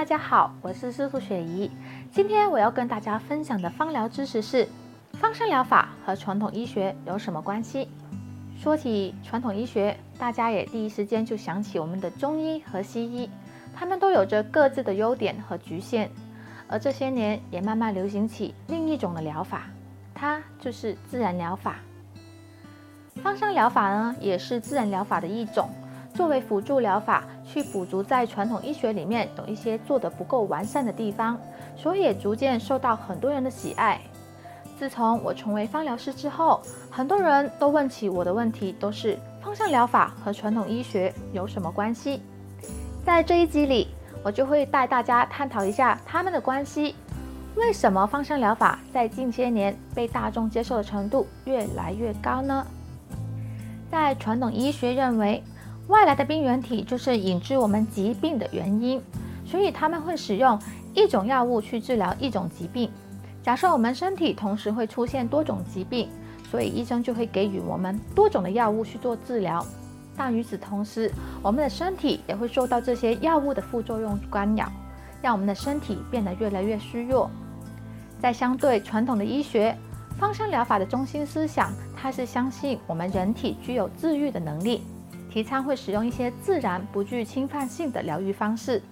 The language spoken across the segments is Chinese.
大家好，我是师傅雪怡。今天我要跟大家分享的芳疗知识是：芳香疗法和传统医学有什么关系？说起传统医学，大家也第一时间就想起我们的中医和西医，他们都有着各自的优点和局限。而这些年也慢慢流行起另一种的疗法，它就是自然疗法。芳香疗法呢，也是自然疗法的一种。作为辅助疗法，去补足在传统医学里面有一些做得不够完善的地方，所以也逐渐受到很多人的喜爱。自从我成为芳疗师之后，很多人都问起我的问题都是芳香疗法和传统医学有什么关系？在这一集里，我就会带大家探讨一下他们的关系。为什么芳香疗法在近些年被大众接受的程度越来越高呢？在传统医学认为，外来的病原体就是引致我们疾病的原因，所以他们会使用一种药物去治疗一种疾病。假设我们身体同时会出现多种疾病，所以医生就会给予我们多种的药物去做治疗。但与此同时，我们的身体也会受到这些药物的副作用干扰，让我们的身体变得越来越虚弱。在相对传统的医学，芳香疗法的中心思想，它是相信我们人体具有治愈的能力。提倡会使用一些自然、不具侵犯性的疗愈方式。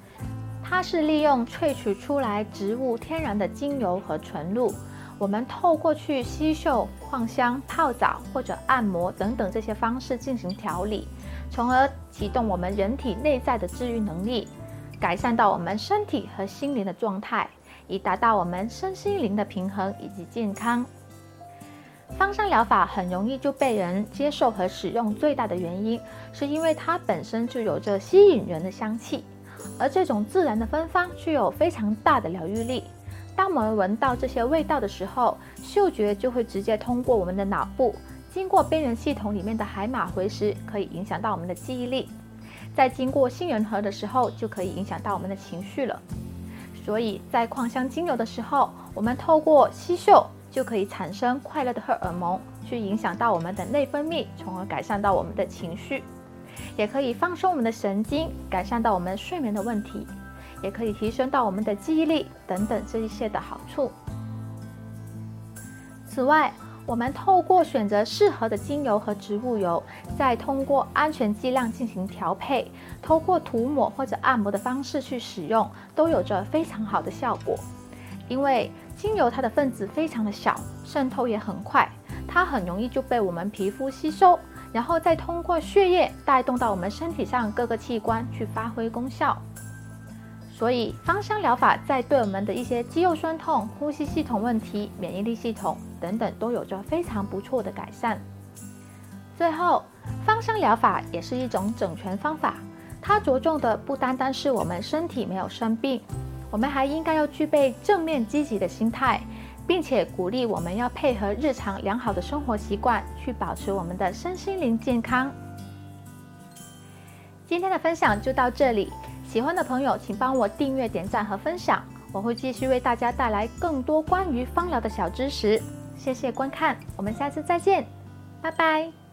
它是利用萃取出来植物天然的精油和纯露，我们透过去吸嗅、扩香、泡澡或者按摩等等这些方式进行调理，从而启动我们人体内在的治愈能力，改善到我们身体和心灵的状态，以达到我们身心灵的平衡以及健康。芳香疗法很容易就被人接受和使用，最大的原因是因为它本身就有着吸引人的香气，而这种自然的芬芳具有非常大的疗愈力。当我们闻到这些味道的时候，嗅觉就会直接通过我们的脑部，经过边缘系统里面的海马回时，可以影响到我们的记忆力；在经过杏仁核的时候，就可以影响到我们的情绪了。所以在扩香精油的时候，我们透过吸嗅。就可以产生快乐的荷尔蒙，去影响到我们的内分泌，从而改善到我们的情绪，也可以放松我们的神经，改善到我们睡眠的问题，也可以提升到我们的记忆力等等这一些的好处。此外，我们透过选择适合的精油和植物油，再通过安全剂量进行调配，透过涂抹或者按摩的方式去使用，都有着非常好的效果，因为。精油它的分子非常的小，渗透也很快，它很容易就被我们皮肤吸收，然后再通过血液带动到我们身体上各个器官去发挥功效。所以芳香疗法在对我们的一些肌肉酸痛、呼吸系统问题、免疫力系统等等都有着非常不错的改善。最后，芳香疗法也是一种整全方法，它着重的不单单是我们身体没有生病。我们还应该要具备正面积极的心态，并且鼓励我们要配合日常良好的生活习惯，去保持我们的身心灵健康。今天的分享就到这里，喜欢的朋友请帮我订阅、点赞和分享，我会继续为大家带来更多关于芳疗的小知识。谢谢观看，我们下次再见，拜拜。